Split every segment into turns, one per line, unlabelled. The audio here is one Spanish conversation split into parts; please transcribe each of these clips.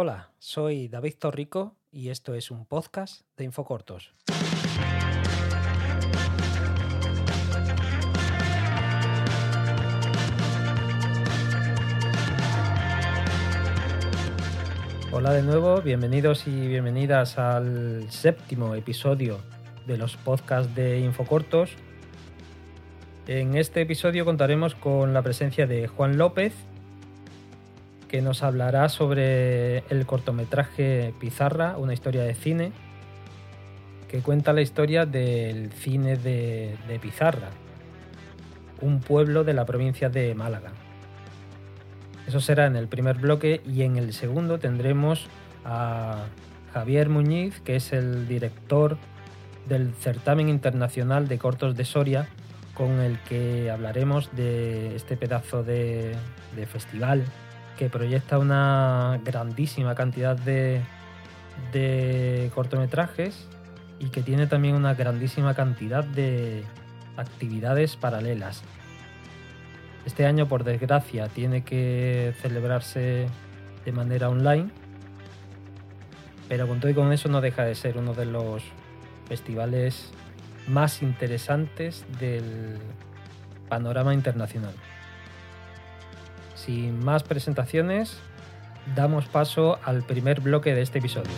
Hola, soy David Torrico y esto es un podcast de Infocortos. Hola de nuevo, bienvenidos y bienvenidas al séptimo episodio de los podcasts de Infocortos. En este episodio contaremos con la presencia de Juan López, que nos hablará sobre el cortometraje Pizarra, una historia de cine, que cuenta la historia del cine de, Pizarra, un pueblo de la provincia de Málaga. Eso será en el primer bloque y en el segundo tendremos a Javier Muñiz, que es el director del certamen internacional de cortos de Soria, con el que hablaremos de este pedazo de festival que proyecta una grandísima cantidad de, de cortometrajes y que tiene también una grandísima cantidad de actividades paralelas. Este año, por desgracia, tiene que celebrarse de manera online, pero con todo y con eso no deja de ser uno de los festivales más interesantes del panorama internacional. Sin más presentaciones, damos paso al primer bloque de este episodio.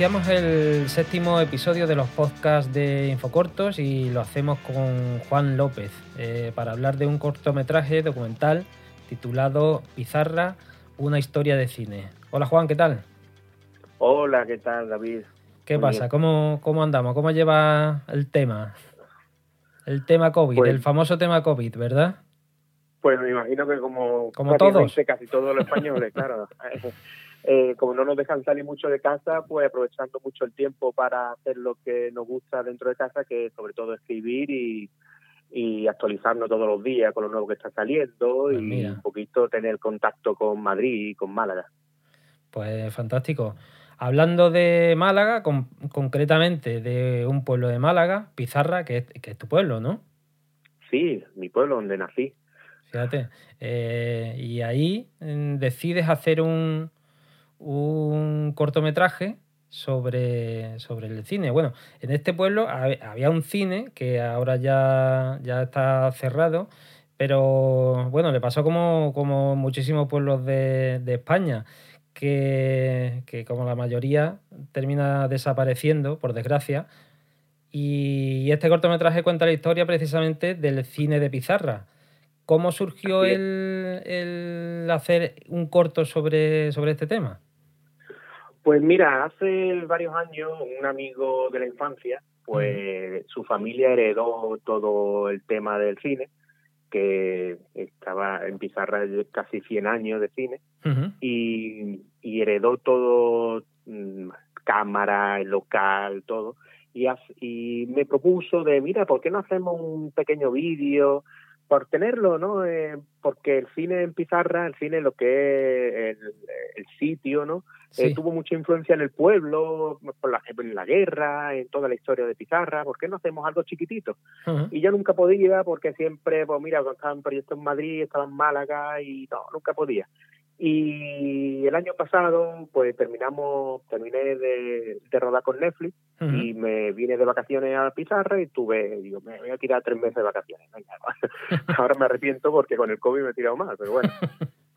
Iniciamos el séptimo episodio de los podcasts de Infocortos y lo hacemos con Juan López eh, para hablar de un cortometraje documental titulado Pizarra, una historia de cine. Hola Juan, ¿qué tal?
Hola, ¿qué tal David?
¿Qué Muy pasa? ¿Cómo, ¿Cómo, andamos? ¿Cómo lleva el tema? El tema COVID, pues, el famoso tema COVID, ¿verdad?
Pues me imagino que como,
como todos.
casi todos los españoles, claro. Eh, como no nos dejan salir mucho de casa, pues aprovechando mucho el tiempo para hacer lo que nos gusta dentro de casa, que es sobre todo escribir y, y actualizarnos todos los días con lo nuevo que está saliendo
Pues
y
mira.
un poquito tener contacto con Madrid y con Málaga.
Pues fantástico. Hablando de Málaga, con- concretamente de un pueblo de Málaga, Pizarra, que es, que es tu pueblo, ¿no?
Sí, mi pueblo donde nací.
Fíjate. Eh, y ahí mm, decides hacer un, un cortometraje sobre, sobre el cine. Bueno, en este pueblo hab- había un cine que ahora ya, ya está cerrado, pero bueno, le pasó como, como muchísimos pueblos de, de España, que, que como la mayoría termina desapareciendo, por desgracia. Y este cortometraje cuenta la historia precisamente del cine de Pizarra. ¿Cómo surgió el, el hacer un corto sobre, sobre este tema?
Pues mira, hace varios años un amigo de la infancia, pues su familia heredó todo el tema del cine, que estaba en Pizarra casi 100 años de cine, y, y heredó todo, mm, cámara, local, todo, y me propuso de, mira, ¿por qué no hacemos un pequeño vídeo? Por tenerlo, ¿no? Eh, porque el cine en Pizarra, el cine, lo que es el, el sitio, ¿no? Eh, tuvo mucha influencia en el pueblo, por la, en la guerra, en toda la historia de Pizarra. ¿Por qué no hacemos algo chiquitito? Y yo nunca podía porque siempre, pues mira, cuando estaba en proyecto en Madrid, estaba en Málaga y no, nunca podía. Y el año pasado, pues terminamos, terminé de, de rodar con Netflix y me vine de vacaciones a Pizarra y tuve, digo, me voy a tirar tres meses de vacaciones. Venga, ahora me arrepiento porque con el COVID me he tirado más, pero bueno.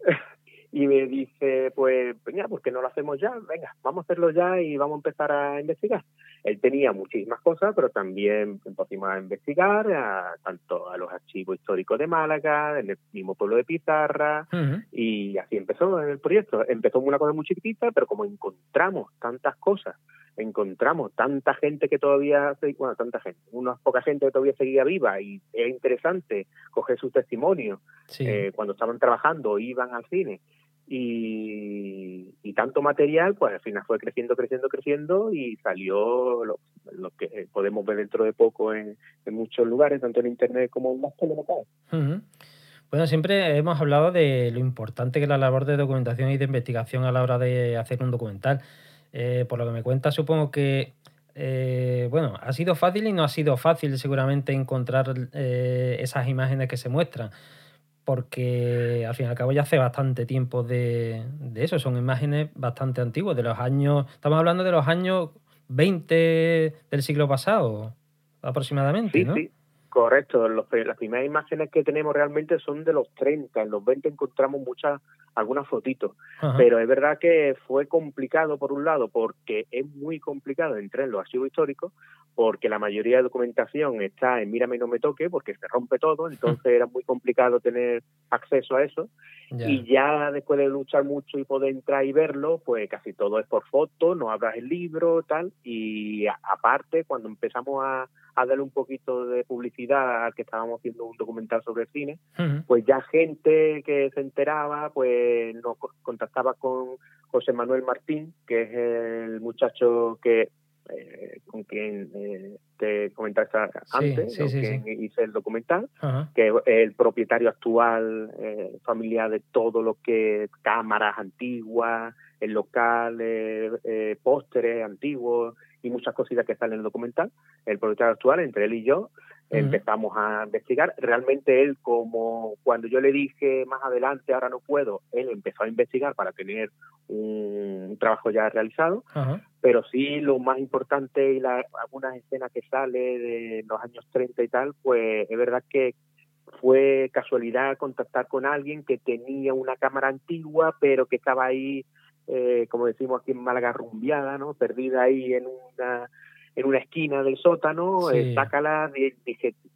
y me dice, pues, venga, ¿por qué no lo hacemos ya? Venga, vamos a hacerlo ya y vamos a empezar a investigar. Él tenía muchísimas cosas, pero también empezamos a investigar a, tanto a los archivos históricos de Málaga, en el mismo pueblo de Pizarra, y así empezó el proyecto. Empezó una cosa muy chiquitita, pero como encontramos tantas cosas, encontramos tanta gente que todavía, bueno, tanta gente, una poca gente que todavía seguía viva y era interesante coger sus testimonios
Sí.
eh, cuando estaban trabajando, iban al cine y, tanto material, pues al final fue creciendo, creciendo, creciendo y salió lo, que podemos ver dentro de poco en, muchos lugares, tanto en internet como en las telenovelas.
Ujú. Bueno, siempre hemos hablado de lo importante que es la labor de documentación y de investigación a la hora de hacer un documental. Eh, por lo que me cuenta, supongo que, eh, bueno, ha sido fácil y no ha sido fácil seguramente encontrar eh, esas imágenes que se muestran, porque al fin y al cabo ya hace bastante tiempo de, de eso, son imágenes bastante antiguas, de los años, estamos hablando de los años 20 del siglo pasado aproximadamente, ¿no?
Sí, correcto. las primeras imágenes que tenemos realmente son de los 30. En los 20 encontramos muchas, algunas fotitos. Pero es verdad que fue complicado por un lado, porque es muy complicado entrar en los archivos históricos, porque la mayoría de documentación está en Mírame y no me toque, porque se rompe todo, entonces era muy complicado tener acceso a eso. Y ya después de luchar mucho y poder entrar y verlo, pues casi todo es por foto, no abras el libro, tal. Y aparte, cuando empezamos a a darle un poquito de publicidad al que estábamos haciendo un documental sobre cine, pues ya gente que se enteraba, pues nos contactaba con José Manuel Martín, que es el muchacho que eh, con quien eh, te comentaste antes, con quien hice el documental, que es el propietario actual eh, familiar de todo lo que cámaras antiguas, el local, eh, pósteres antiguos y muchas cositas que salen en el documental. El propietario actual, entre él y yo, empezamos a investigar. Realmente él, como cuando yo le dije más adelante, ahora no puedo, él empezó a investigar para tener un, trabajo ya realizado. Pero sí, lo más importante y la, algunas escenas que sale de los años 30 y tal, pues es verdad que fue casualidad contactar con alguien que tenía una cámara antigua, pero que estaba ahí eh, como decimos aquí en Málaga, rumbiada, ¿no? Perdida ahí en una en una esquina del sótano, eh, sácala,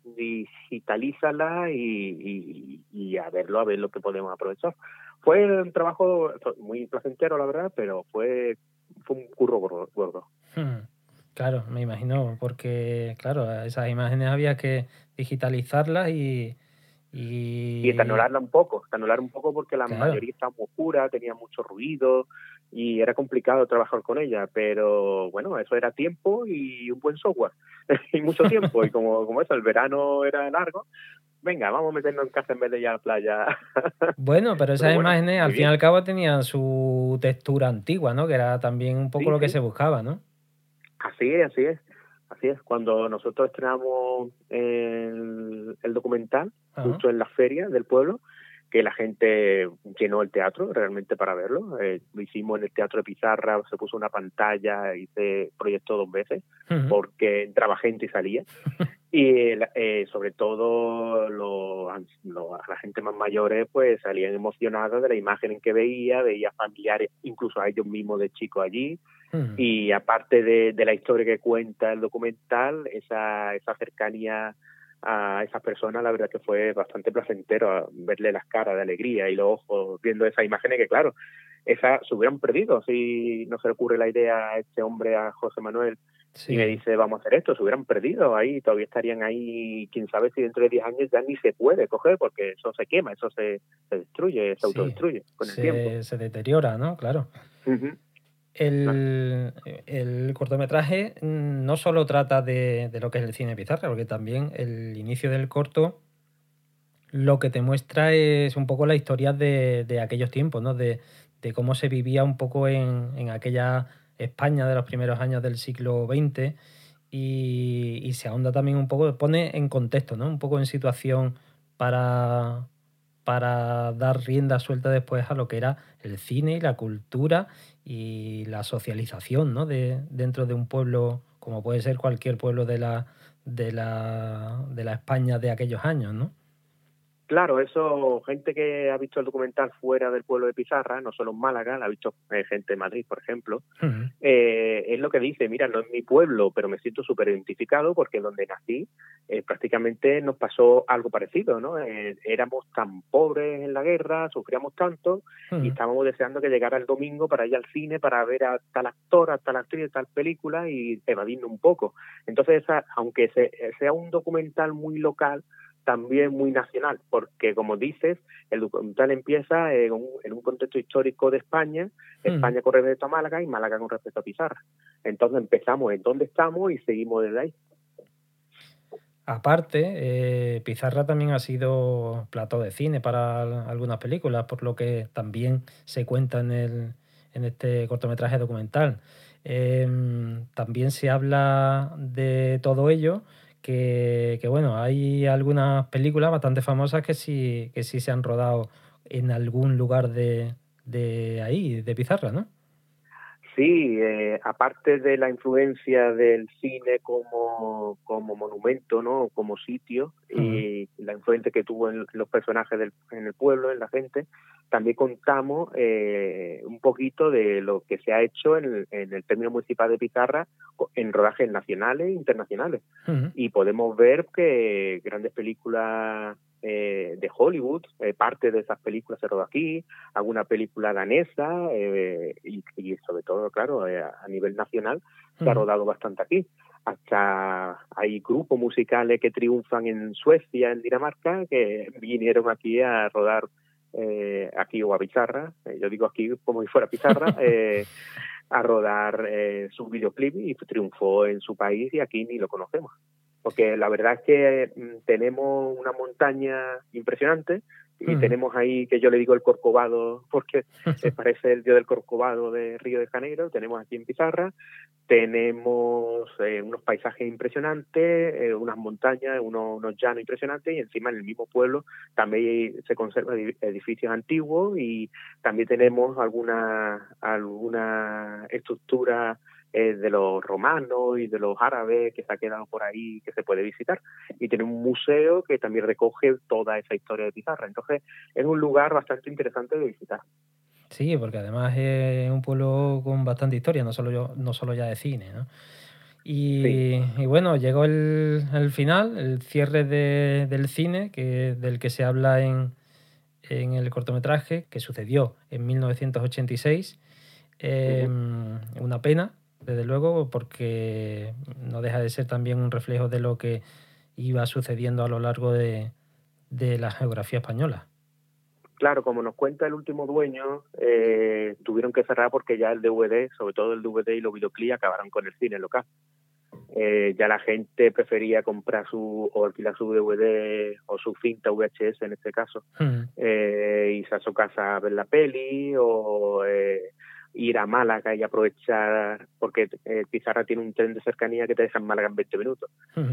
digitalízala y, y, a verlo, a ver lo que podemos aprovechar. Fue un trabajo muy placentero, la verdad, pero fue, fue un curro gordo.
Hmm. Claro, me imagino, porque, claro, esas imágenes había que digitalizarlas y, y,
y anularla un poco, anular un poco porque la mayoría estaba oscura, tenía mucho ruido y era complicado trabajar con ella, pero bueno, eso era tiempo y un buen software y mucho tiempo y como, como eso, el verano era largo, venga, vamos a meternos en casa en vez de ir a la playa.
Bueno, pero esas imágenes al fin y al cabo tenían su textura antigua, ¿no? Que era también un poco lo que se buscaba, ¿no?
Así es, así es. Así es, cuando nosotros estrenamos el, documental, justo en la feria del pueblo, que la gente llenó el teatro realmente para verlo. Eh, lo hicimos en el Teatro de Pizarra, se puso una pantalla y se proyectó dos veces porque entraba gente y salía. y eh, sobre todo la gente más mayores pues salían emocionados de la imagen en que veía, veía familiares, incluso a ellos mismos de chicos allí. Y aparte de, de la historia que cuenta el documental, esa, esa cercanía a esas personas, la verdad que fue bastante placentero verle las caras de alegría y los ojos viendo esas imágenes que, claro, esas se hubieran perdido si no se le ocurre la idea a este hombre, a José Manuel, y me dice, vamos a hacer esto, se hubieran perdido ahí, todavía estarían ahí, quién sabe si dentro de 10 años ya ni se puede coger porque eso se quema, eso se, se destruye, se autodestruye con el tiempo.
Se deteriora, ¿no? Claro. El, cortometraje no solo trata de, lo que es el cine pizarra, porque también el inicio del corto lo que te muestra es un poco la historia de, aquellos tiempos, ¿no? De, cómo se vivía un poco en, aquella España de los primeros años del siglo XX y, y, se ahonda también un poco, pone en contexto, ¿no? Un poco en situación para, para dar rienda suelta después a lo que era el cine y la cultura y la socialización ¿no? de, dentro de un pueblo como puede ser cualquier pueblo de la, de la, de la España de aquellos años, ¿no?
Claro, eso, gente que ha visto el documental fuera del pueblo de Pizarra, no solo en Málaga, la ha visto eh, gente de Madrid, por ejemplo, eh, es lo que dice, mira, no es mi pueblo, pero me siento súper identificado porque donde nací eh, prácticamente nos pasó algo parecido, ¿no? éramos tan pobres en la guerra, sufríamos tanto y estábamos deseando que llegara el domingo para ir al cine, para ver a tal actor, a tal actriz, a tal película y evadirnos un poco. Entonces, aunque sea un documental muy local, también muy nacional, porque como dices, el documental empieza en un, contexto histórico de España. España con respecto a Málaga y Málaga con respecto a Pizarra. Entonces empezamos en dónde estamos y seguimos desde ahí.
Aparte, eh, Pizarra también ha sido plato de cine para algunas películas, por lo que también se cuenta en, el, en este cortometraje documental. Em, también se habla de todo ello, que, bueno, hay algunas películas bastante famosas que sí, que sí se han rodado en algún lugar de, de ahí, de Pizarra, ¿no?
Sí, eh, aparte de la influencia del cine como, como monumento, ¿no? como sitio, y la influencia que tuvo en los personajes del, en el pueblo, en la gente, también contamos eh, un poquito de lo que se ha hecho en el, en el término municipal de Pizarra en rodajes nacionales e internacionales. Y podemos ver que grandes películas eh, de Hollywood, eh, parte de esas películas se rodó aquí, alguna película danesa eh, y, sobre todo, claro, a nivel nacional se ha rodado bastante aquí. Hasta hay grupos musicales que triunfan en Suecia, en Dinamarca, que vinieron aquí a rodar aquí o a Pizarra, yo digo aquí como si fuera Pizarra, a rodar su videoclip y triunfó en su país y aquí ni lo conocemos porque la verdad es que mm, tenemos una montaña impresionante y tenemos ahí que yo le digo el Corcovado porque se parece el dios del Corcovado de Río de Janeiro, tenemos aquí en Pizarra, tenemos eh, unos paisajes impresionantes, eh, unas montañas, unos, unos, llanos impresionantes y encima en el mismo pueblo también se conservan edificios antiguos y también tenemos alguna alguna estructura eh, de los romanos y de los árabes que se ha quedado por ahí que se puede visitar. Y tiene un museo que también recoge toda esa historia de Pizarra. Entonces es un lugar bastante interesante de visitar.
Sí, porque además es un pueblo con bastante historia, no solo, yo, no solo ya de cine. ¿no? Y, bueno, llegó el, el, final, el cierre de, del cine, que, del que se habla en, en el cortometraje, que sucedió en 1986. Em, una pena, desde luego, porque no deja de ser también un reflejo de lo que iba sucediendo a lo largo de, la geografía española.
Claro, como nos cuenta el último dueño, eh, tuvieron que cerrar porque ya el DVD, sobre todo el DVD y los videoclips, acabaron con el cine local. Eh, ya la gente prefería comprar su o alquilar su DVD o su cinta VHS en este caso, mm. eh, irse a su casa a ver la peli o ir a Málaga y aprovechar, porque eh, Pizarra tiene un tren de cercanía que te deja en Málaga en 20 minutos.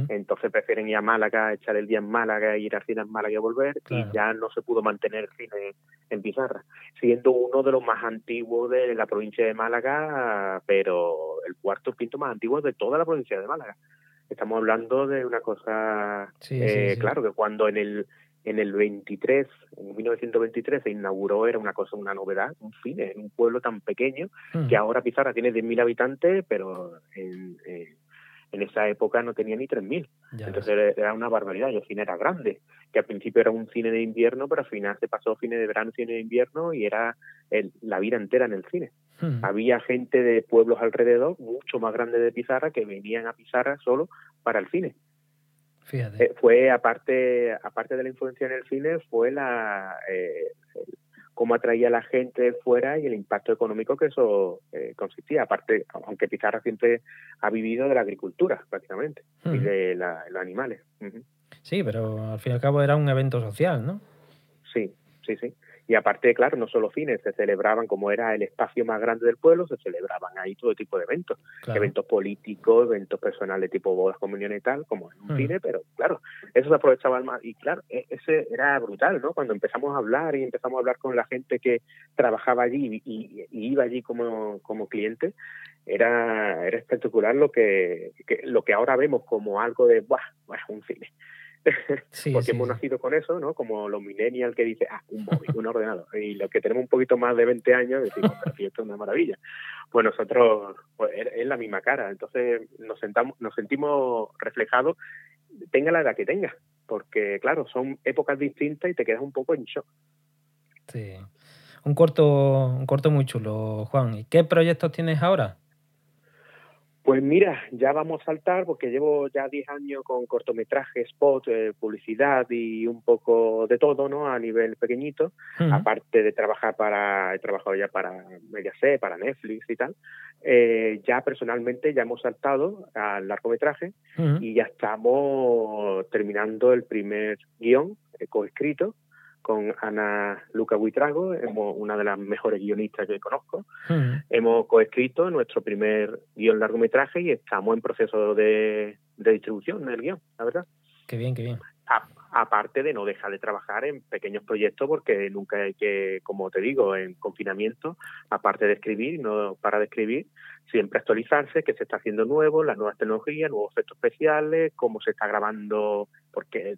Entonces prefieren ir a Málaga, echar el día en Málaga, ir al cine en Málaga y volver, y ya no se pudo mantener el cine en Pizarra, siendo uno de los más antiguos de la provincia de Málaga, pero el cuarto o quinto más antiguo de toda la provincia de Málaga. Estamos hablando de una cosa, eh, claro, que cuando en el en el 23, en 1923 se inauguró, era una cosa, una novedad, un cine en un pueblo tan pequeño mm. que ahora Pizarra tiene 10.000 habitantes, pero en, en esa época no tenía ni 3.000. Entonces era una barbaridad y el cine era grande, que al principio era un cine de invierno, pero al final se pasó cine de verano, cine de invierno y era la vida entera en el cine. Mm. Había gente de pueblos alrededor, mucho más grande de Pizarra, que venían a Pizarra solo para el cine. Eh, fue aparte aparte de la influencia en el cine fue la eh, cómo atraía a la gente fuera y el impacto económico que eso eh, consistía. Aparte aunque Pizarra siempre ha vivido de la agricultura prácticamente y de los animales.
Sí pero al fin y al cabo era un evento social no
sí sí sí y aparte, claro, no solo cines, se celebraban, como era el espacio más grande del pueblo, se celebraban ahí todo tipo de eventos, eventos políticos, eventos personales tipo bodas, comuniones y tal, como en un mm. cine, pero claro, eso se aprovechaba más. Y claro, e, ese era brutal, ¿no? Cuando empezamos a hablar y empezamos a hablar con la gente que trabajaba allí y, iba allí como, como cliente, era, era espectacular lo que, lo que ahora vemos como algo de, ¡buah! un cine porque hemos nacido con eso, ¿no? Como los millennials que dicen, ah, un móvil, un ordenador. Y los que tenemos un poquito más de 20 años decimos, pero esto es una maravilla. Pues nosotros, pues es la misma cara. Entonces nos, sentamos, nos sentimos reflejados, tenga la edad que tenga. Porque, claro, son épocas distintas y te quedas un poco en shock.
Sí. Un corto, un corto muy chulo, Juan. ¿Y qué proyectos tienes ahora?
Pues mira, ya vamos a saltar porque llevo ya 10 años con cortometrajes, spot, eh, publicidad y un poco de todo, ¿no? A nivel pequeñito, aparte de trabajar para, he trabajado ya para Mediaset, para Netflix y tal. Eh, ya personalmente ya hemos saltado al largometraje y ya estamos terminando el primer guion eh, coescrito con Ana Luca Buitrago, una de las mejores guionistas que conozco. Hemos coescrito nuestro primer guion largometraje y estamos en proceso de, distribución del guion, la verdad.
Qué bien, qué bien
aparte de no dejar de trabajar en pequeños proyectos porque nunca hay que, como te digo, en confinamiento, aparte de escribir, no para de escribir, siempre actualizarse, que se está haciendo nuevo, las nuevas tecnologías, nuevos efectos especiales, cómo se está grabando, porque eh,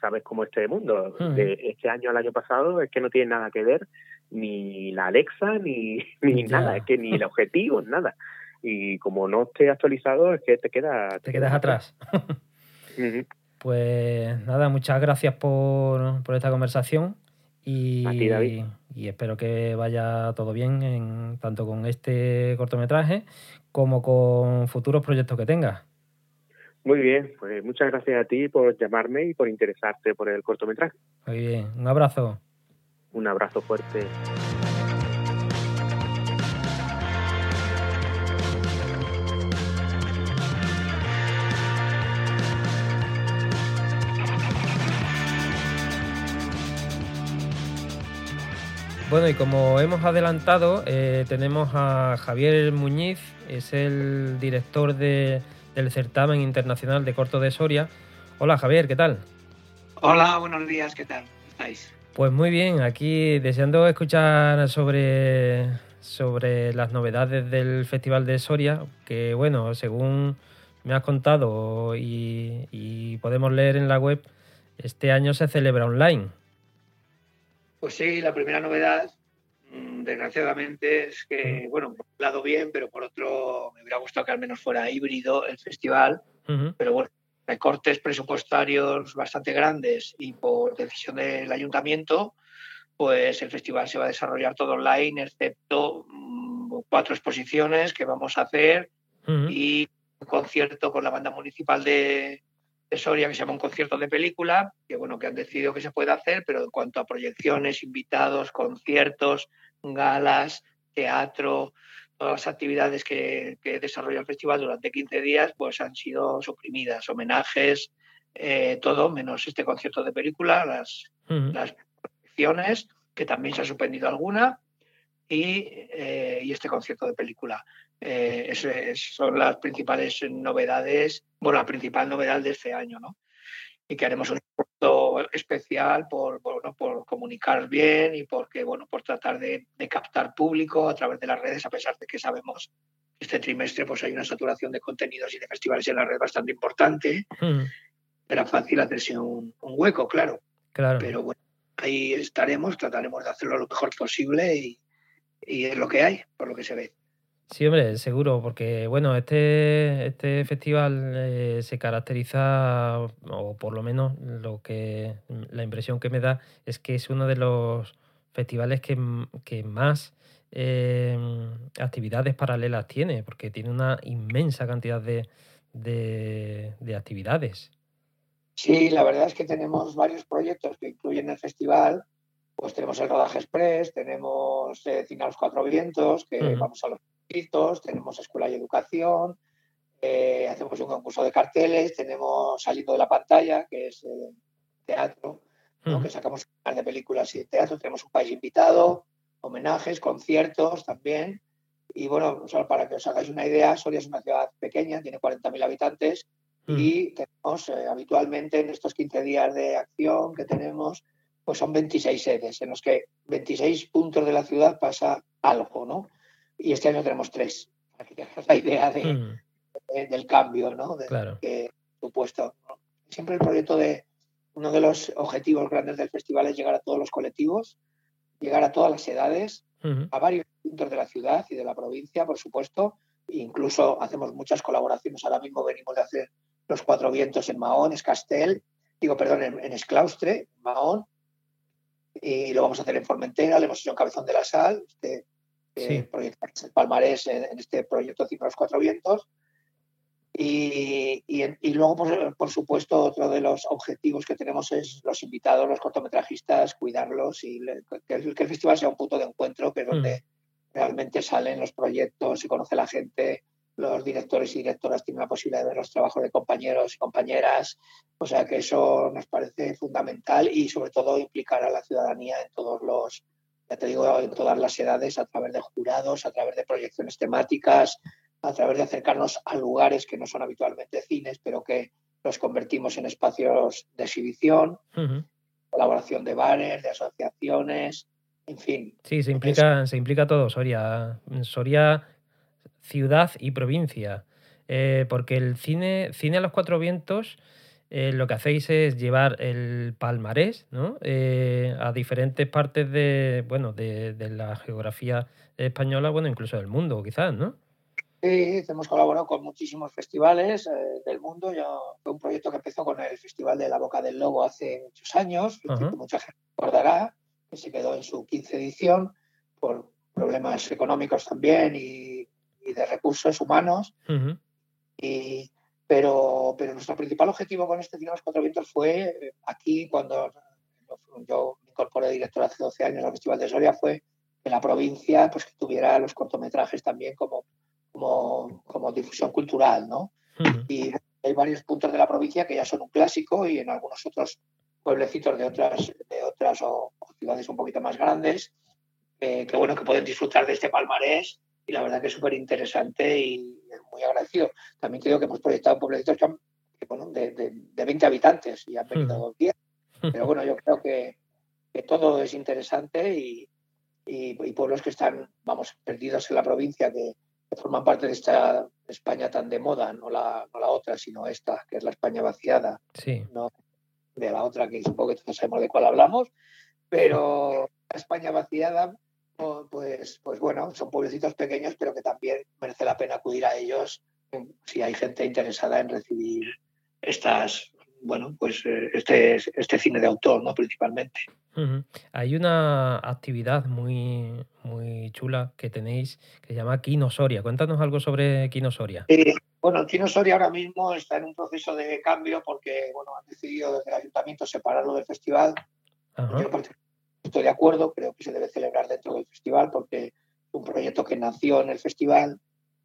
sabes cómo este mundo, de este año al año pasado, es que no tiene nada que ver ni la Alexa, ni, ni nada, es que ni el objetivo, nada. Y como no esté actualizado, es que te queda...
Te, quedas atrás. Pues nada, muchas gracias por, esta conversación y, y, espero que vaya todo bien en, tanto con este cortometraje como con futuros proyectos que tengas.
Muy bien, pues muchas gracias a ti por llamarme y por interesarte por el cortometraje.
Muy bien, un abrazo.
Un abrazo fuerte.
Bueno, y como hemos adelantado, eh, tenemos a Javier Muñiz, es el director del certamen internacional de corto de Soria. Hola Javier, ¿qué tal?
Hola, buenos días, ¿qué tal? ¿Estáis?
Pues muy bien, aquí deseando escuchar sobre, sobre las novedades del Festival de Soria, que bueno, según me has contado y podemos leer en la web, este año se celebra online.
Pues sí, la primera novedad, mm, desgraciadamente, es que, bueno, por un lado bien, pero por otro me hubiera gustado que al menos fuera híbrido el festival. Pero bueno, recortes presupuestarios bastante grandes y por decisión del ayuntamiento, pues el festival se va a desarrollar todo online, excepto mm, cuatro exposiciones que vamos a hacer y un concierto con la banda municipal de, de Soria que se llama un concierto de película, que bueno, que han decidido que se puede hacer, pero en cuanto a proyecciones, invitados, conciertos, galas, teatro, todas las actividades que, desarrolla el festival durante 15 días, pues han sido suprimidas, homenajes, eh, todo, menos este concierto de película, las, las proyecciones, que también se ha suspendido alguna, y, eh, y este concierto de película. Eh, son las principales novedades, bueno, la principal novedad de este año, ¿no? Y que haremos un esfuerzo especial por, por, por comunicar bien y porque, bueno, por tratar de, captar público a través de las redes, a pesar de que sabemos que este trimestre pues hay una saturación de contenidos y de festivales en la red bastante importante. Hmm. Era fácil hacerse un, hueco, claro.
Claro.
Pero bueno, ahí estaremos, trataremos de hacerlo lo mejor posible y, y es lo que hay, por lo que se ve.
Sí, hombre, seguro, porque bueno, este, este festival eh, se caracteriza, o por lo menos lo que la impresión que me da es que es uno de los festivales que, más eh, actividades paralelas tiene, porque tiene una inmensa cantidad de, de, actividades.
Sí, la verdad es que tenemos varios proyectos que incluyen el festival. Pues tenemos el Rodaje Express, tenemos eh, Cine a los Cuatro Vientos, que vamos a los tenemos escuela y educación, eh, hacemos un concurso de carteles, tenemos Saliendo de la pantalla, que es eh, teatro, que sacamos de películas y de teatro, tenemos un país invitado, homenajes, conciertos también. Y bueno, para que os hagáis una idea, Soria es una ciudad pequeña, tiene 40.000 habitantes y tenemos eh, habitualmente en estos 15 días de acción que tenemos, pues son 26 sedes, en los que 26 puntos de la ciudad pasa algo, ¿no? Y este año tenemos tres, para que la idea de, hmm. del cambio, ¿no? De,
claro.
que supuesto. Siempre el proyecto de uno de los objetivos grandes del festival es llegar a todos los colectivos, llegar a todas las edades, a varios puntos de la ciudad y de la provincia, por supuesto. Incluso hacemos muchas colaboraciones. Ahora mismo venimos de hacer los cuatro vientos en Mahón, Escastel, digo, perdón, en, Esclaustre, Mahón, y lo vamos a hacer en Formentera, le hemos hecho en Cabezón de la Sal, este, sí. el palmarés en, este proyecto Cifras Cuatro Vientos. Y, y, luego, por, supuesto, otro de los objetivos que tenemos es los invitados, los cortometrajistas, cuidarlos y que, el, festival sea un punto de encuentro, que es donde mm. realmente salen los proyectos, se conoce la gente, los directores y directoras tienen la posibilidad de ver los trabajos de compañeros y compañeras. O sea que eso nos parece fundamental y sobre todo implicar a la ciudadanía en todos los, ya te digo, en todas las edades, a través de jurados, a través de proyecciones temáticas, a través de acercarnos a lugares que no son habitualmente cines, pero que los convertimos en espacios de exhibición, colaboración de bares, de asociaciones, en fin.
Sí, se implica, se implica todo, Soria. Soria, ciudad y provincia. Eh, porque el cine, cine a los cuatro vientos, eh, lo que hacéis es llevar el palmarés ¿no? Eh, a diferentes partes de, bueno, de, de la geografía española, bueno, incluso del mundo, quizás, ¿no?
Sí, hemos colaborado con muchísimos festivales eh, del mundo. Yo, fue un proyecto que empezó con el Festival de la Boca del Lobo hace muchos años, que mucha gente recordará, que se quedó en su 15 edición por problemas económicos también y, de recursos humanos. y, pero, pero nuestro principal objetivo con este Cinemas Cuatro Vientos fue eh, aquí, cuando yo me incorporé director hace 12 años al Festival de Soria, fue que la provincia pues, que tuviera los cortometrajes también como como, como difusión cultural, ¿no? Y hay varios puntos de la provincia que ya son un clásico y en algunos otros pueblecitos de otras, de otras o, ciudades un poquito más grandes, eh, que bueno, que pueden disfrutar de este palmarés y la verdad que es súper interesante y muy agradecido. También creo que hemos proyectado pueblecitos que, bueno, de, de, 20 habitantes y han venido 10, pero bueno, yo creo que, que todo es interesante y, y, y, pueblos que están, vamos, perdidos en la provincia, que, que forman parte de esta España tan de moda, no la, no la otra, sino esta, que es la España vaciada,
sí.
no de la otra, que supongo que todos sabemos de cuál hablamos, pero la España vaciada, pues, pues bueno, son pueblecitos pequeños, pero que también merece la pena acudir a ellos si hay gente interesada en recibir estas, bueno, pues eh, este, este cine de autor, ¿no? Principalmente.
Hay una actividad muy, muy chula que tenéis que se llama Kino Soria. Cuéntanos algo sobre Kino Soria.
bueno, Kino Soria ahora mismo está en un proceso de cambio porque bueno, han decidido desde el ayuntamiento separarlo del festival. Yo estoy de acuerdo, creo que se debe celebrar dentro del festival porque es un proyecto que nació en el festival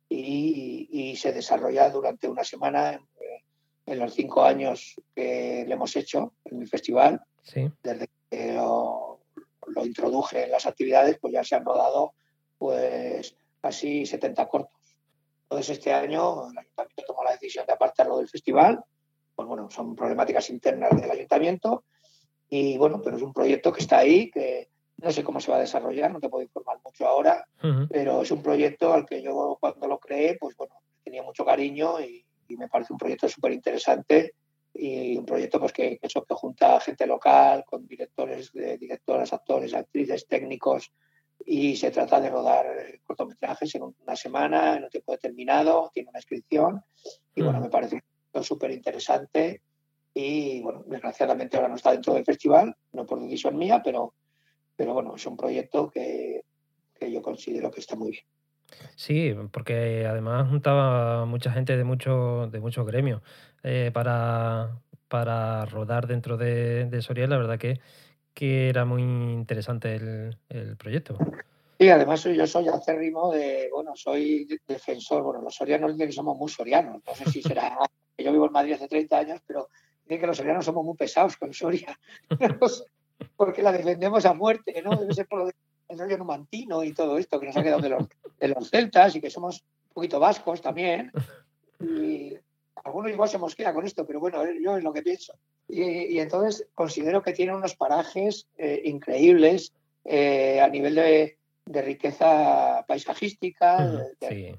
y, y se desarrolla durante una semana en, en los cinco años que le hemos hecho en el festival.
Sí.
Desde lo, introduje en las actividades, pues ya se han rodado pues casi 70 cortos. Entonces este año el ayuntamiento tomó la decisión de apartarlo del festival. Pues bueno, son problemáticas internas del ayuntamiento y bueno, pero es un proyecto que está ahí, que no sé cómo se va a desarrollar, no te puedo informar mucho ahora, pero es un proyecto al que yo cuando lo creé, pues bueno, tenía mucho cariño y, y me parece un proyecto súper interesante y un proyecto pues que, eso, que junta gente local con directores, directoras, actores, actrices, técnicos y se trata de rodar cortometrajes en una semana, en un tiempo determinado, tiene una inscripción y bueno, me parece súper interesante y bueno, desgraciadamente ahora no está dentro del festival, no por decisión mía, pero, pero bueno, es un proyecto que, que yo considero que está muy bien.
Sí, porque además juntaba mucha gente de muchos de muchos gremios eh, para, para rodar dentro de, de Soria. La verdad que, que era muy interesante el, el proyecto.
Sí, además yo soy acérrimo de, bueno, soy defensor, bueno, los sorianos dicen que somos muy sorianos, no sé si será, yo vivo en Madrid hace 30 años, pero que los sorianos somos muy pesados con Soria, porque la defendemos a muerte, ¿no? Debe ser por el rollo numantino y todo esto que nos ha quedado de los, de los celtas y que somos un poquito vascos también. Y algunos igual se mosquea con esto, pero bueno, yo es lo que pienso. Y, entonces considero que tiene unos parajes eh, increíbles eh, a nivel de, de, riqueza paisajística, de,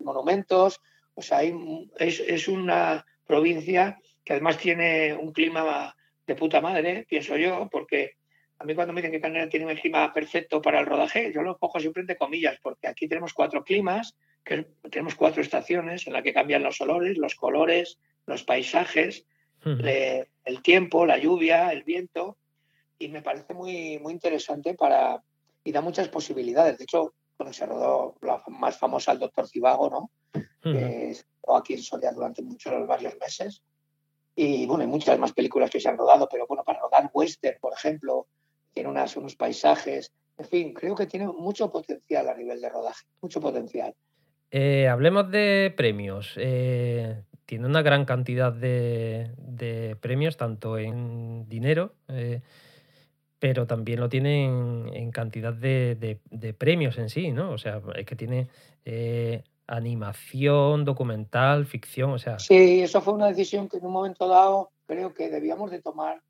monumentos. O sea, es, es una provincia que además tiene un clima de puta madre, pienso yo, porque a mí cuando me dicen que Canela tiene un clima perfecto para el rodaje, yo lo cojo siempre entre comillas, porque aquí tenemos cuatro climas, que tenemos cuatro estaciones en las que cambian los olores, los colores, los paisajes, el tiempo, la lluvia, el viento, y me parece muy, muy interesante para y da muchas posibilidades. De hecho, cuando se rodó la más famosa el Doctor Cibago, ¿no? que aquí en Soria durante muchos, varios meses. Y bueno, hay muchas más películas que se han rodado, pero bueno, para rodar western, por ejemplo, tiene unas, unos paisajes, en fin, creo que tiene mucho potencial a nivel de rodaje, mucho potencial.
Eh, hablemos de premios. Eh, tiene una gran cantidad de, premios, tanto en dinero, eh, pero también lo tiene en, cantidad de, premios en sí, ¿no? O sea, es que tiene animación, documental, ficción, o sea...
Sí, eso fue una decisión que en un momento dado creo que debíamos de tomar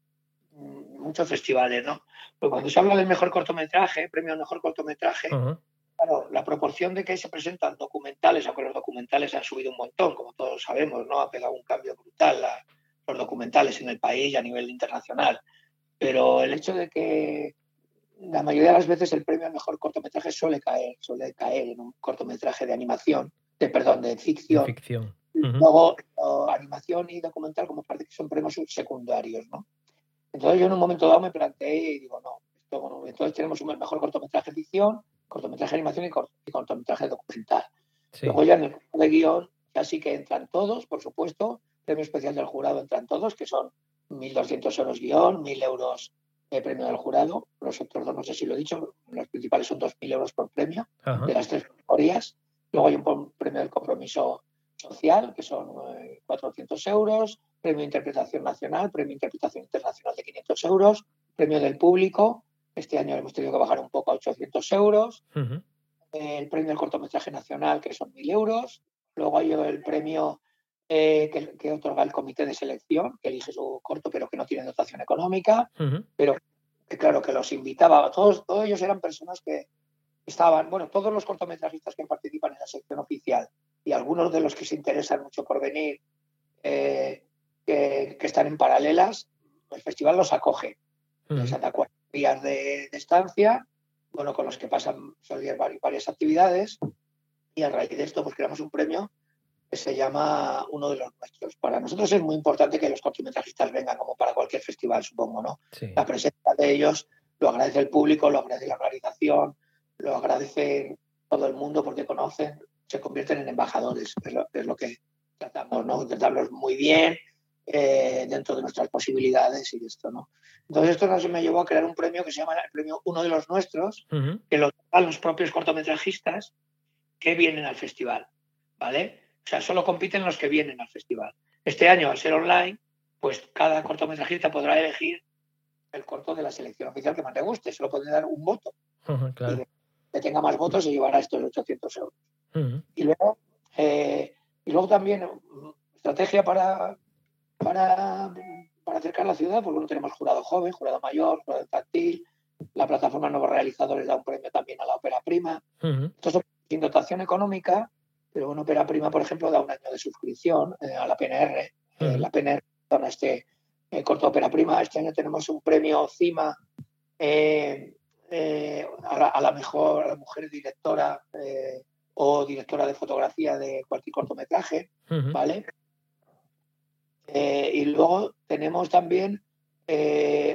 mm, muchos festivales, ¿no? Porque cuando se habla del mejor cortometraje, premio al mejor cortometraje, claro, la proporción de que se presentan documentales, aunque los documentales han subido un montón, como todos sabemos, ¿no? Ha pegado un cambio brutal los documentales en el país y a nivel internacional. Pero el hecho de que la mayoría de las veces el premio al mejor cortometraje suele caer, suele caer en un cortometraje de animación, de perdón, de ficción.
ficción.
Luego, animación y documental como parte que son premios secundarios, ¿no? Entonces yo en un momento dado me planteé y digo, no, esto, entonces tenemos un mejor cortometraje de ficción, cortometraje de animación y, cortometraje documental. Luego ya en el de guion ya sí que entran todos, por supuesto, premio especial del jurado entran todos, que son 1.200 euros guion, 1.000 euros de premio del jurado. Los otros dos, no sé si lo he dicho, los principales son 2.000 euros por premio de las tres categorías. Luego hay un premio del compromiso social, que son 400 eh, euros, premio de interpretación nacional, premio de interpretación internacional de 500 euros, premio del público, este año hemos tenido que bajar un poco a 800 euros, el premio del cortometraje nacional, que son 1.000 euros, luego hay el premio eh, que, otorga el comité de selección, que elige su corto, pero que no tiene dotación económica, pero que claro que los invitaba, todos, todos ellos eran personas que estaban, bueno, todos los cortometrajistas que participan en la sección oficial y algunos de los que se interesan mucho por venir, eh, que, están en paralelas, el festival los acoge. Les da cuatro días de, estancia, bueno, con los que pasan varias actividades y a raíz de esto pues creamos un premio que se llama Uno de los Nuestros. Para nosotros es muy importante que los cortometrajistas vengan, como para cualquier festival, supongo, ¿no? La presencia de ellos lo agradece el público, lo agradece la organización, lo agradece todo el mundo porque conocen, se convierten en embajadores, es lo, es lo que tratamos, ¿no? Intentarlos muy bien, eh, dentro de nuestras posibilidades y esto, ¿no? Entonces esto nos me llevó a crear un premio que se llama el premio Uno de los Nuestros, que lo dan los propios cortometrajistas que vienen al festival, ¿vale? O sea, solo compiten los que vienen al festival. Este año, al ser online, pues cada cortometrajista podrá elegir el corto de la selección oficial que más le guste. Se lo puede dar un voto.
claro.
que tenga más votos se llevará estos 800 euros. y, luego, eh, y luego también estrategia para, para, para acercar la ciudad, porque no tenemos jurado joven, jurado mayor, jurado infantil. La plataforma Nuevos Realizadores da un premio también a la ópera prima. Esto es sin dotación económica, pero una ópera prima, por ejemplo, da un año de suscripción eh, a la PNR. Eh, la PNR dona este eh, corto ópera prima. Este año tenemos un premio CIMA a la, mejor a la mujer directora o directora de fotografía de cualquier cortometraje, ¿vale? y luego tenemos también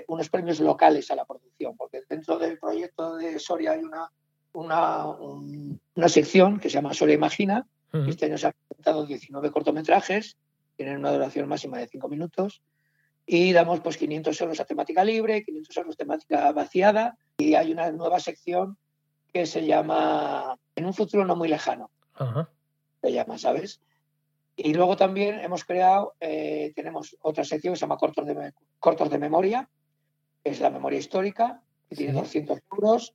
unos premios locales a la producción, porque dentro del proyecto de Soria hay una una, una sección que se llama Soria Imagina. Este año se han presentado 19 cortometrajes, tienen una duración máxima de 5 minutos. Y damos pues 500 euros a temática libre, 500 euros a temática vaciada. Y hay una nueva sección que se llama En un futuro no muy lejano. Se llama, ¿sabes? Y luego también hemos creado, eh, tenemos otra sección que se llama Cortos de, Cortos de Memoria, que es la memoria histórica, que tiene 200 euros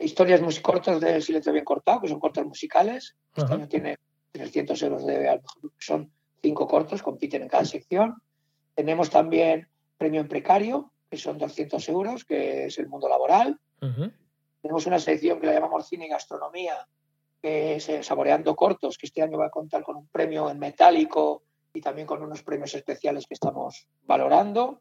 historias muy cortas de Silencio Bien Cortado, que son cortos musicales. Este año tiene 300 euros de son cinco cortos, compiten en cada sección. Tenemos también premio en precario, que son 200 euros, que es el mundo laboral. Tenemos una sección que la llamamos cine y gastronomía, que es eh, Saboreando Cortos, que este año va a contar con un premio en metálico y también con unos premios especiales que estamos valorando.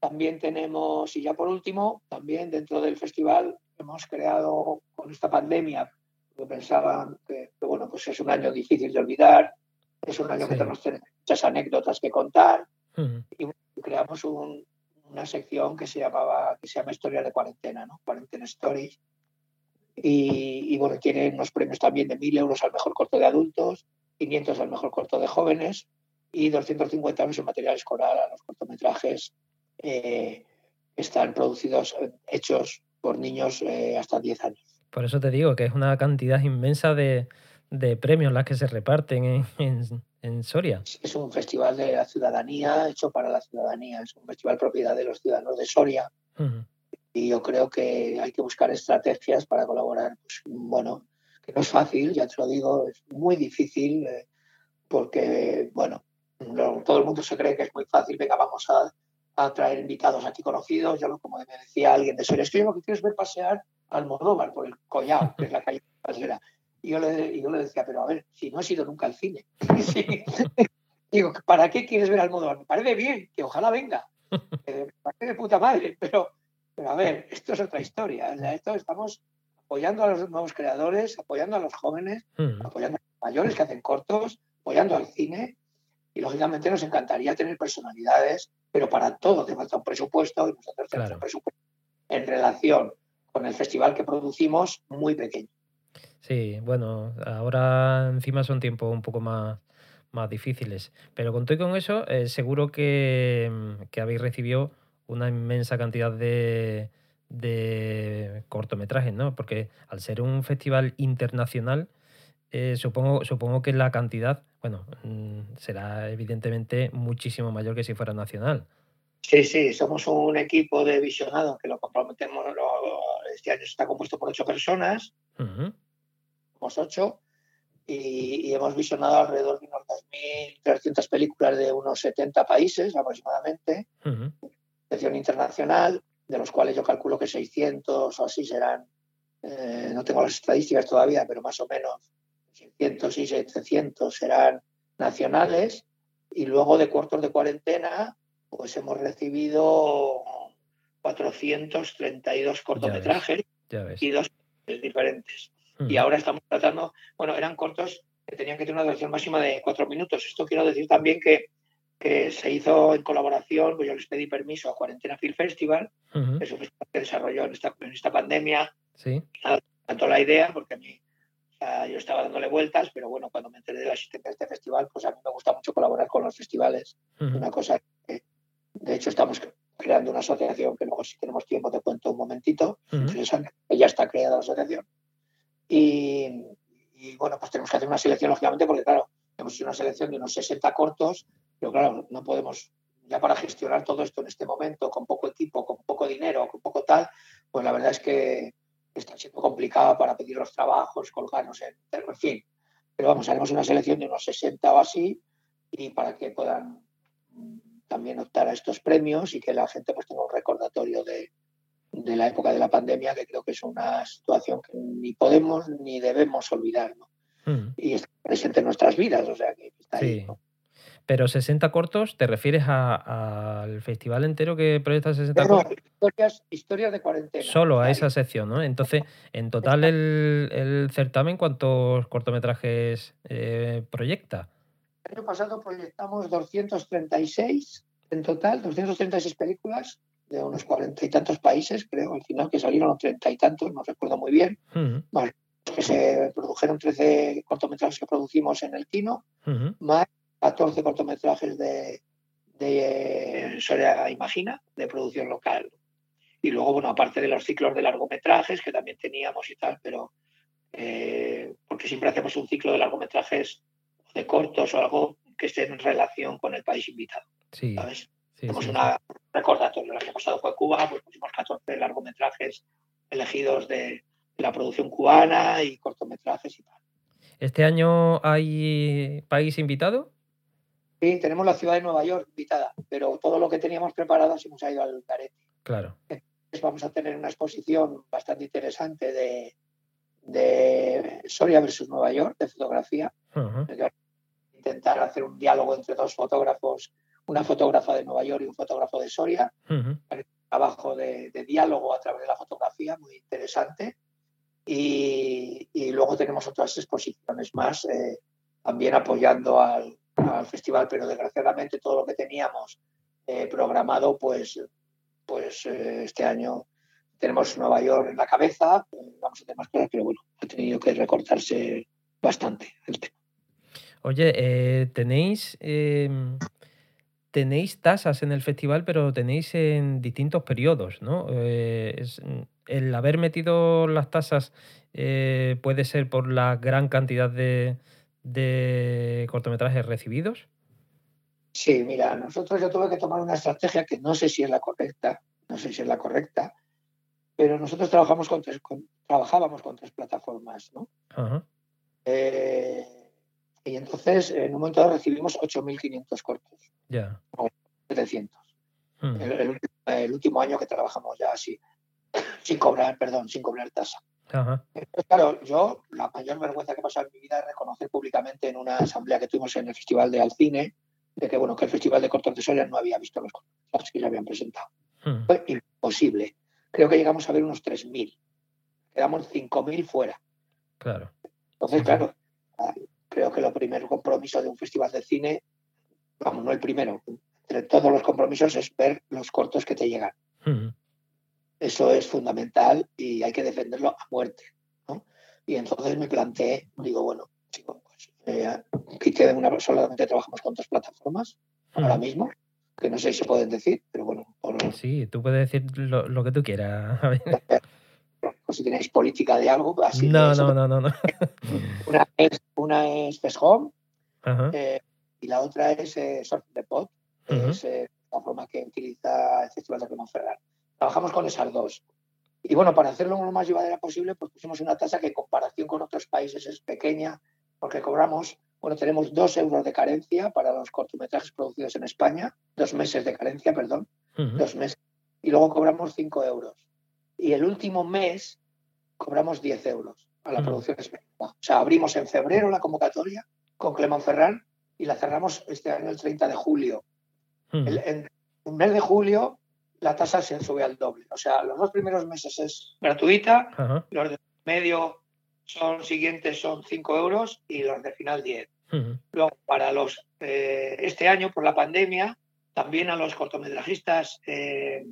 También tenemos, y ya por último, también dentro del festival hemos creado con esta pandemia, que pensaban que, bueno, pues es un año difícil de olvidar, es un año que tenemos muchas anécdotas que contar, y, creamos una sección que se llamaba, que se llama Historia de Cuarentena, ¿no? Cuarentena Stories. Y, bueno, tiene unos premios también de mil euros al mejor corto de adultos, 500 al mejor corto de jóvenes y 250 euros en material escolar a los cortometrajes eh, están producidos, hechos por niños eh, hasta 10 años.
Por eso te digo que es una cantidad inmensa de, de premios las que se reparten en, en, Soria.
Es un festival de la ciudadanía, hecho para la ciudadanía, es un festival propiedad de los ciudadanos de Soria. Y yo creo que hay que buscar estrategias para colaborar. Pues, bueno, que no es fácil, ya te lo digo, es muy difícil, eh, porque, bueno, todo el mundo se cree que es muy fácil, venga, vamos a, a traer invitados aquí conocidos. Yo, como me decía alguien de Soria, es que yo lo que quiero es ver pasear al Almodóvar por el Collao, que es la calle y yo, le, yo le decía, pero a ver, si no has ido nunca al cine. Digo, ¿para qué quieres ver al Almodóvar? Me parece bien, que ojalá venga. Me parece de puta madre, pero, pero a ver, esto es otra historia. esto estamos apoyando a los nuevos creadores, apoyando a los jóvenes, mm. apoyando a los mayores que hacen cortos, apoyando al cine. Y lógicamente nos encantaría tener personalidades, pero para todo te falta un presupuesto y nosotros tenemos un presupuesto en relación con el festival que producimos muy pequeño.
Sí, bueno, ahora encima son tiempos un poco más, más difíciles. Pero con todo y con eso, eh, seguro que, mm, que, habéis recibido una inmensa cantidad de, de cortometrajes, ¿no? Porque al ser un festival internacional, eh, supongo, supongo que la cantidad, bueno, mm, será evidentemente muchísimo mayor que si fuera nacional.
Sí, sí, somos un equipo de visionados que lo comprometemos, este año está compuesto por ocho personas. Somos ocho, y, hemos visionado alrededor de unos 2.300 películas de unos 70 países aproximadamente, uh internacional, de los cuales yo calculo que 600 o así serán, eh, no tengo las estadísticas todavía, pero más o menos 600 y 700 serán nacionales, y luego de cortos de cuarentena, pues hemos recibido 432 cortometrajes y dos diferentes. Y ahora estamos tratando, bueno, eran cortos que tenían que tener una duración máxima de cuatro minutos. Esto quiero decir también que, que se hizo en colaboración, pues yo les pedí permiso a Cuarentena Film Festival, uh eso que desarrolló en esta, en esta pandemia.
Sí.
Tanto la idea, porque a mí yo estaba dándole vueltas, pero bueno, cuando me enteré de la existencia de este festival, pues a mí me gusta mucho colaborar con los festivales. Una cosa que, de hecho, estamos creando una asociación que luego, si tenemos tiempo, te cuento un momentito. Ya está creada la asociación. Y, bueno, pues tenemos que hacer una selección, lógicamente, porque claro, hemos hecho una selección de unos 60 cortos, pero claro, no podemos, ya para gestionar todo esto en este momento, con poco equipo, con poco dinero, con poco tal, pues la verdad es que está siendo complicado para pedir los trabajos, colgarnos en, en fin. Pero vamos, haremos una selección de unos 60 o así, y para que puedan también optar a estos premios y que la gente pues tenga un recordatorio de, de la época de la pandemia, que creo que es una situación que ni podemos ni debemos olvidar. ¿no? Hmm. Y está presente en nuestras vidas, o sea que está ahí.
Pero 60 cortos, ¿te refieres al festival entero que proyecta 60
cortos? Historias, historias de cuarentena.
Solo a esa sección, ¿no? Entonces, en total el, el certamen, ¿cuántos cortometrajes eh, proyecta?
El año pasado proyectamos 236 en total, 236 películas de unos cuarenta y tantos países, creo, al final que salieron treinta y tantos, no recuerdo muy bien. que se produjeron 13 cortometrajes que producimos en el Kino, más 14 cortometrajes de, de Soria Imagina, de producción local. Y luego, bueno, aparte de los ciclos de largometrajes que también teníamos y tal, pero eh, porque siempre hacemos un ciclo de largometrajes de cortos o algo que esté en relación con el país invitado.
Sí.
¿sabes? Tenemos una recordatorio. El año pasado fue Cuba, pues pusimos 14 largometrajes elegidos de, la producción cubana y cortometrajes y tal.
¿Este año hay país invitado?
Sí, tenemos la ciudad de Nueva York invitada, pero todo lo que teníamos preparado se nos ha ido al garete.
Claro.
Entonces vamos a tener una exposición bastante interesante de, de Soria versus Nueva York, de fotografía. Intentar hacer un diálogo entre dos fotógrafos una fotógrafa de Nueva York y un fotógrafo de Soria. Un trabajo de, diálogo a través de la fotografía muy interesante. Y, luego tenemos otras exposiciones más eh, también apoyando al, festival, pero desgraciadamente todo lo que teníamos eh, programado, pues, pues eh, este año tenemos Nueva York en la cabeza, vamos a tener más cosas, pero bueno, ha tenido que recortarse bastante el tema.
Oye, eh, tenéis em, tenéis tasas en el festival, pero tenéis en distintos periodos, ¿no? El haber metido las tasas puede ser por la gran cantidad de, cortometrajes recibidos.
Sí, mira, nosotros yo tuve que tomar una estrategia que no sé si es la correcta, no sé si es la correcta, pero nosotros trabajamos con tres, trabajábamos con tres plataformas, ¿no? Eh, y entonces, en un momento dado recibimos 8.500 cortos.
Ya.
700. Hmm. El, último año que trabajamos ya así, sin cobrar, perdón, sin cobrar tasa. claro, yo la mayor vergüenza que he pasado en mi reconocer públicamente en una asamblea que tuvimos en el Festival de Alcine de que bueno que el Festival de Cortos de Soria no había visto los cortos que ya habían presentado. Hmm. Fue imposible. Creo que llegamos a ver unos 3.000. Quedamos 5.000 fuera.
Claro.
Entonces, claro, creo que lo primero compromiso de un festival de cine, vamos, no el primero, entre todos los compromisos es ver los cortos que te llegan. Eso es fundamental y hay que defenderlo a muerte. Y entonces me planteé, digo, bueno, eh, quité una, solamente trabajamos con tres plataformas ahora mismo, que no sé si pueden decir, pero bueno.
Sí, tú puedes decir lo, que tú quieras.
Pues si tenéis política de algo, así.
No, no, no, no, no.
Una es, una es Home eh, y la otra es eh, Surf the Pot, es eh, la forma que utiliza el Festival de Ferrar. Trabajamos con esas dos. Y bueno, para hacerlo lo más llevadera posible, pues pusimos una tasa que en comparación con otros países es pequeña, porque cobramos, bueno, tenemos dos euros de carencia para los cortometrajes producidos en España, dos meses de carencia, perdón, dos meses, y luego cobramos cinco euros. Y el último mes cobramos diez euros a la producción española. O sea, abrimos en febrero la convocatoria con Clemón Ferran y la cerramos este año el 30 de julio. En el mes de julio la tasa se sube al doble. O sea, los dos primeros meses es gratuita, los de medio son siguientes son 5 euros y los de final 10. Luego, para los eh, este año, por la pandemia, también a los cortometrajistas eh,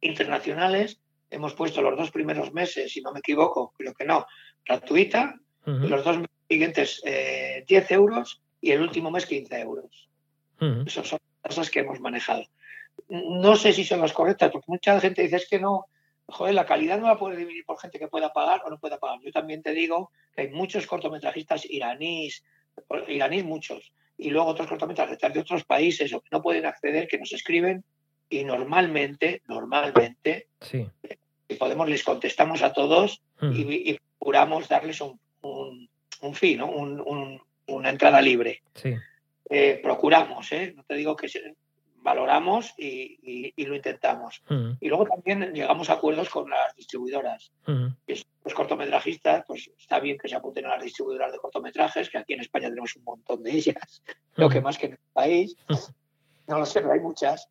internacionales hemos puesto los dos primeros meses, si no me equivoco, creo que no, gratuita, los dos siguientes 10 eh, euros y el último mes 15 euros. Esos son cosas que hemos manejado. No sé si son las correctas, porque mucha gente dice es que no, joder, la calidad no la puede dividir por gente que pueda pagar o no pueda pagar. Yo también te digo que hay muchos cortometrajistas iraníes, iraníes muchos, y luego otros cortometrajistas de otros países o que no pueden acceder, que nos escriben y normalmente, normalmente,
sí.
Eh, podemos les contestamos a todos y, procuramos darles un, un, fin, ¿no? una entrada libre.
Sí.
Eh, procuramos, ¿eh? no te digo que valoramos y, lo intentamos.
Mm.
Y luego también llegamos a acuerdos con las distribuidoras.
Mm.
Los cortometrajistas, pues está bien que se apunten a las distribuidoras de cortometrajes, que aquí en España tenemos un montón de ellas, lo que mm. más que en el país. No lo sé, pero hay muchas.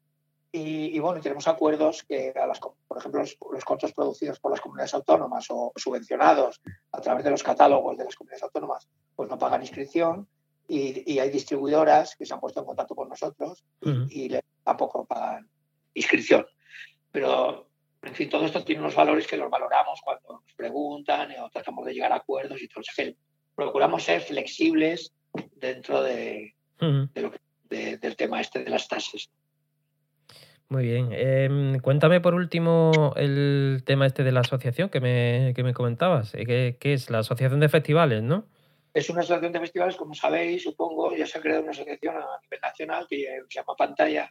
Y, bueno, tenemos acuerdos que, a las, por ejemplo, los, los, cortos producidos por las comunidades autónomas o subvencionados a través de los catálogos de las comunidades autónomas, pues no pagan inscripción y, hay distribuidoras que se han puesto en contacto con nosotros y, tampoco pagan inscripción. Pero, en fin, todo esto tiene unos valores que los valoramos cuando nos preguntan o tratamos de llegar a acuerdos y todo eso. procuramos ser flexibles dentro de, lo del tema este de las tasas.
Muy bien. Em, cuéntame por último el tema este de la asociación que me, que me comentabas. ¿Qué, ¿Qué, es? La Asociación de Festivales, ¿no?
Es una asociación de festivales, como sabéis, supongo, ya se ha creado una asociación a nivel nacional que se llama Pantalla.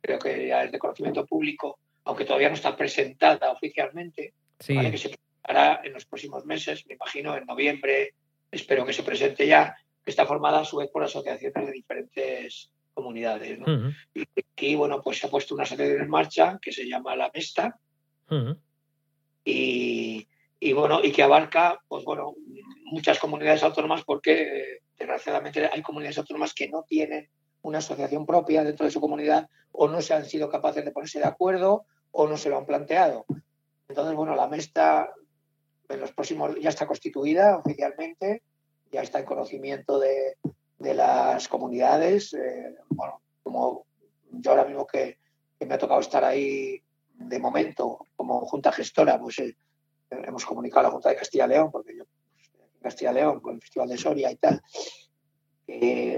Creo que ya es de conocimiento público, aunque todavía no está presentada oficialmente.
Sí.
Que se presentará en los próximos meses, me imagino en noviembre, espero que se presente ya. Está formada a su vez por asociaciones de diferentes comunidades. Y aquí, bueno, pues se ha puesto una asociación en marcha que se llama La Mesta. y, y, bueno, y que abarca, pues bueno, muchas comunidades autónomas porque desgraciadamente hay comunidades autónomas que no tienen una asociación propia dentro de su comunidad o no se han sido capaces de ponerse de acuerdo o no se lo han planteado. Entonces, bueno, la MESTA en los próximos ya está constituida oficialmente, ya está en conocimiento de, de las comunidades. Eh, bueno, como yo ahora mismo que, me ha tocado estar ahí de momento como junta gestora, pues eh, hemos comunicado a la Junta de Castilla y León, porque yo Castilla León, con el Festival de Soria y tal.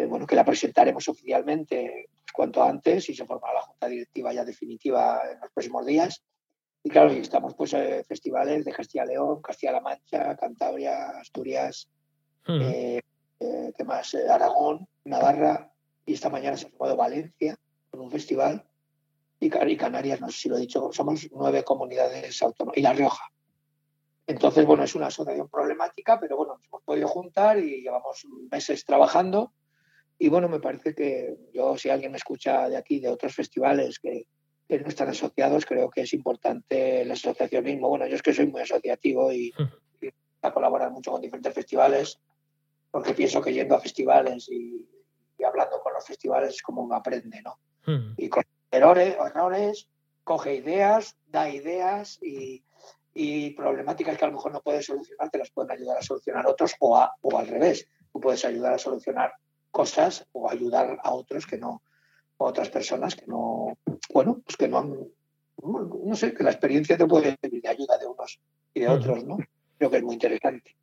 bueno, que la presentaremos oficialmente cuanto antes y se formará la junta directiva ya definitiva en los próximos días. Y claro, y estamos pues eh, festivales de Castilla-León, Castilla-La Mancha, Cantabria, Asturias, eh, eh, ¿qué más? Aragón, Navarra y esta mañana se ha formado Valencia con un festival y, Canarias, no sé si lo he dicho, somos nueve comunidades autónomas y La Rioja. Entonces, bueno, es una asociación problemática, pero bueno, nos hemos podido juntar y llevamos meses trabajando. Y bueno, me parece que yo, si alguien me escucha de aquí, de otros festivales que, que no están asociados, creo que es importante el asociacionismo. Bueno, yo es que soy muy asociativo y, y a colaborar mucho con diferentes festivales, porque pienso que yendo a festivales y, hablando con los festivales es como uno aprende, ¿no? Y con errores, errores, coge ideas, da ideas y, y, problemáticas que a lo mejor no puedes solucionar, te las pueden ayudar a solucionar otros o, o al revés. Tú puedes ayudar a solucionar cosas o ayudar a otros que no, otras personas que no, bueno, pues que no han, no sé, que la experiencia te puede servir de ayuda de unos y de otros, ¿no? Creo que es muy interesante.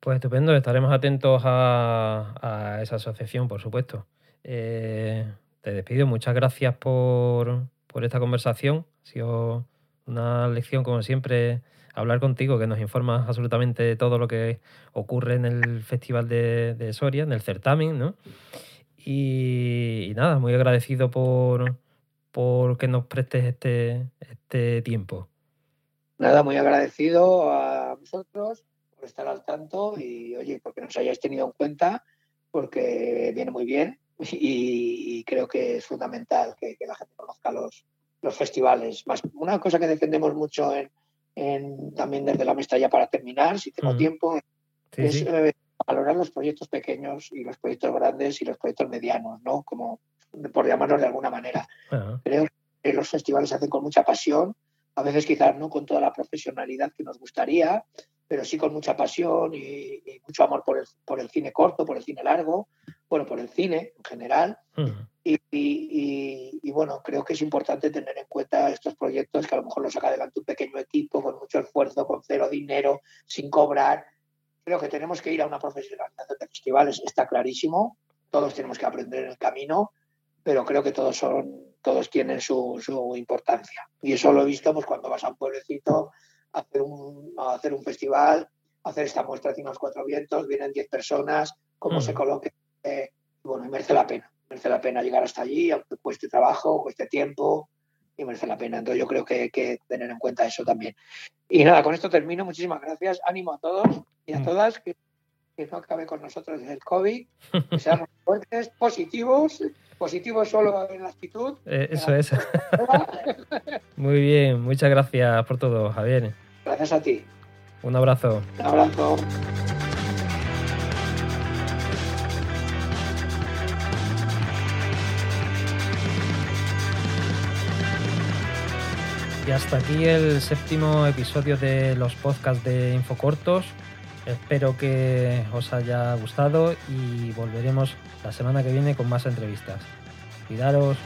Pues estupendo, estaremos atentos a, esa asociación, por supuesto. Eh, te despido, muchas gracias por, esta conversación. Ha sido una lección, como siempre, hablar contigo, que nos informa absolutamente de todo lo que ocurre en el Festival de, Soria, en el certamen, ¿no? Y, nada, muy agradecido por, por que nos prestes este, este tiempo.
Nada, muy agradecido a vosotros por estar al tanto y, oye, porque nos hayáis tenido en cuenta, porque viene muy bien y, creo que es fundamental que, la gente conozca los, los festivales. Más, una cosa que defendemos mucho en, también desde la mesa ya para terminar, si tengo tiempo, es eh, valorar los proyectos pequeños y los proyectos grandes y los proyectos medianos, ¿no? Como por llamarlos de alguna manera. Creo que los festivales se hacen con mucha pasión, a veces quizás no con toda la profesionalidad que nos gustaría, pero sí con mucha pasión y, mucho amor por el, por el, cine corto, por el cine largo, bueno, por el cine en general. y, y, bueno, creo que es importante tener en cuenta estos proyectos que a lo mejor los saca adelante un pequeño equipo con mucho esfuerzo, con cero dinero, sin cobrar, Creo que tenemos que ir a una profesionalización de festivales, está clarísimo. Todos tenemos que aprender en el camino, pero creo que todos son, todos tienen su, importancia. Y eso lo he visto pues, cuando vas a un pueblecito a hacer un, a hacer un festival, a hacer esta muestra de unos cuatro vientos, vienen diez personas, cómo se mm. coloque. Eh, bueno, y merece la pena. Merece la pena llegar hasta allí, aunque cueste trabajo, cueste tiempo, y merece la pena. Entonces yo creo que hay que tener en cuenta eso también. Y nada, con esto termino. Muchísimas gracias. Ánimo a todos y a mm. todas que, no acabe con nosotros el COVID, que seamos fuertes, positivos, positivos solo en la actitud.
Eh, eso es. Muy bien, muchas gracias por todo, Javier.
Gracias a ti.
Un abrazo.
Un abrazo.
Y hasta aquí el séptimo episodio de los podcasts de Infocortos. Espero que os haya gustado y volveremos la semana que viene con más entrevistas. Cuidaros.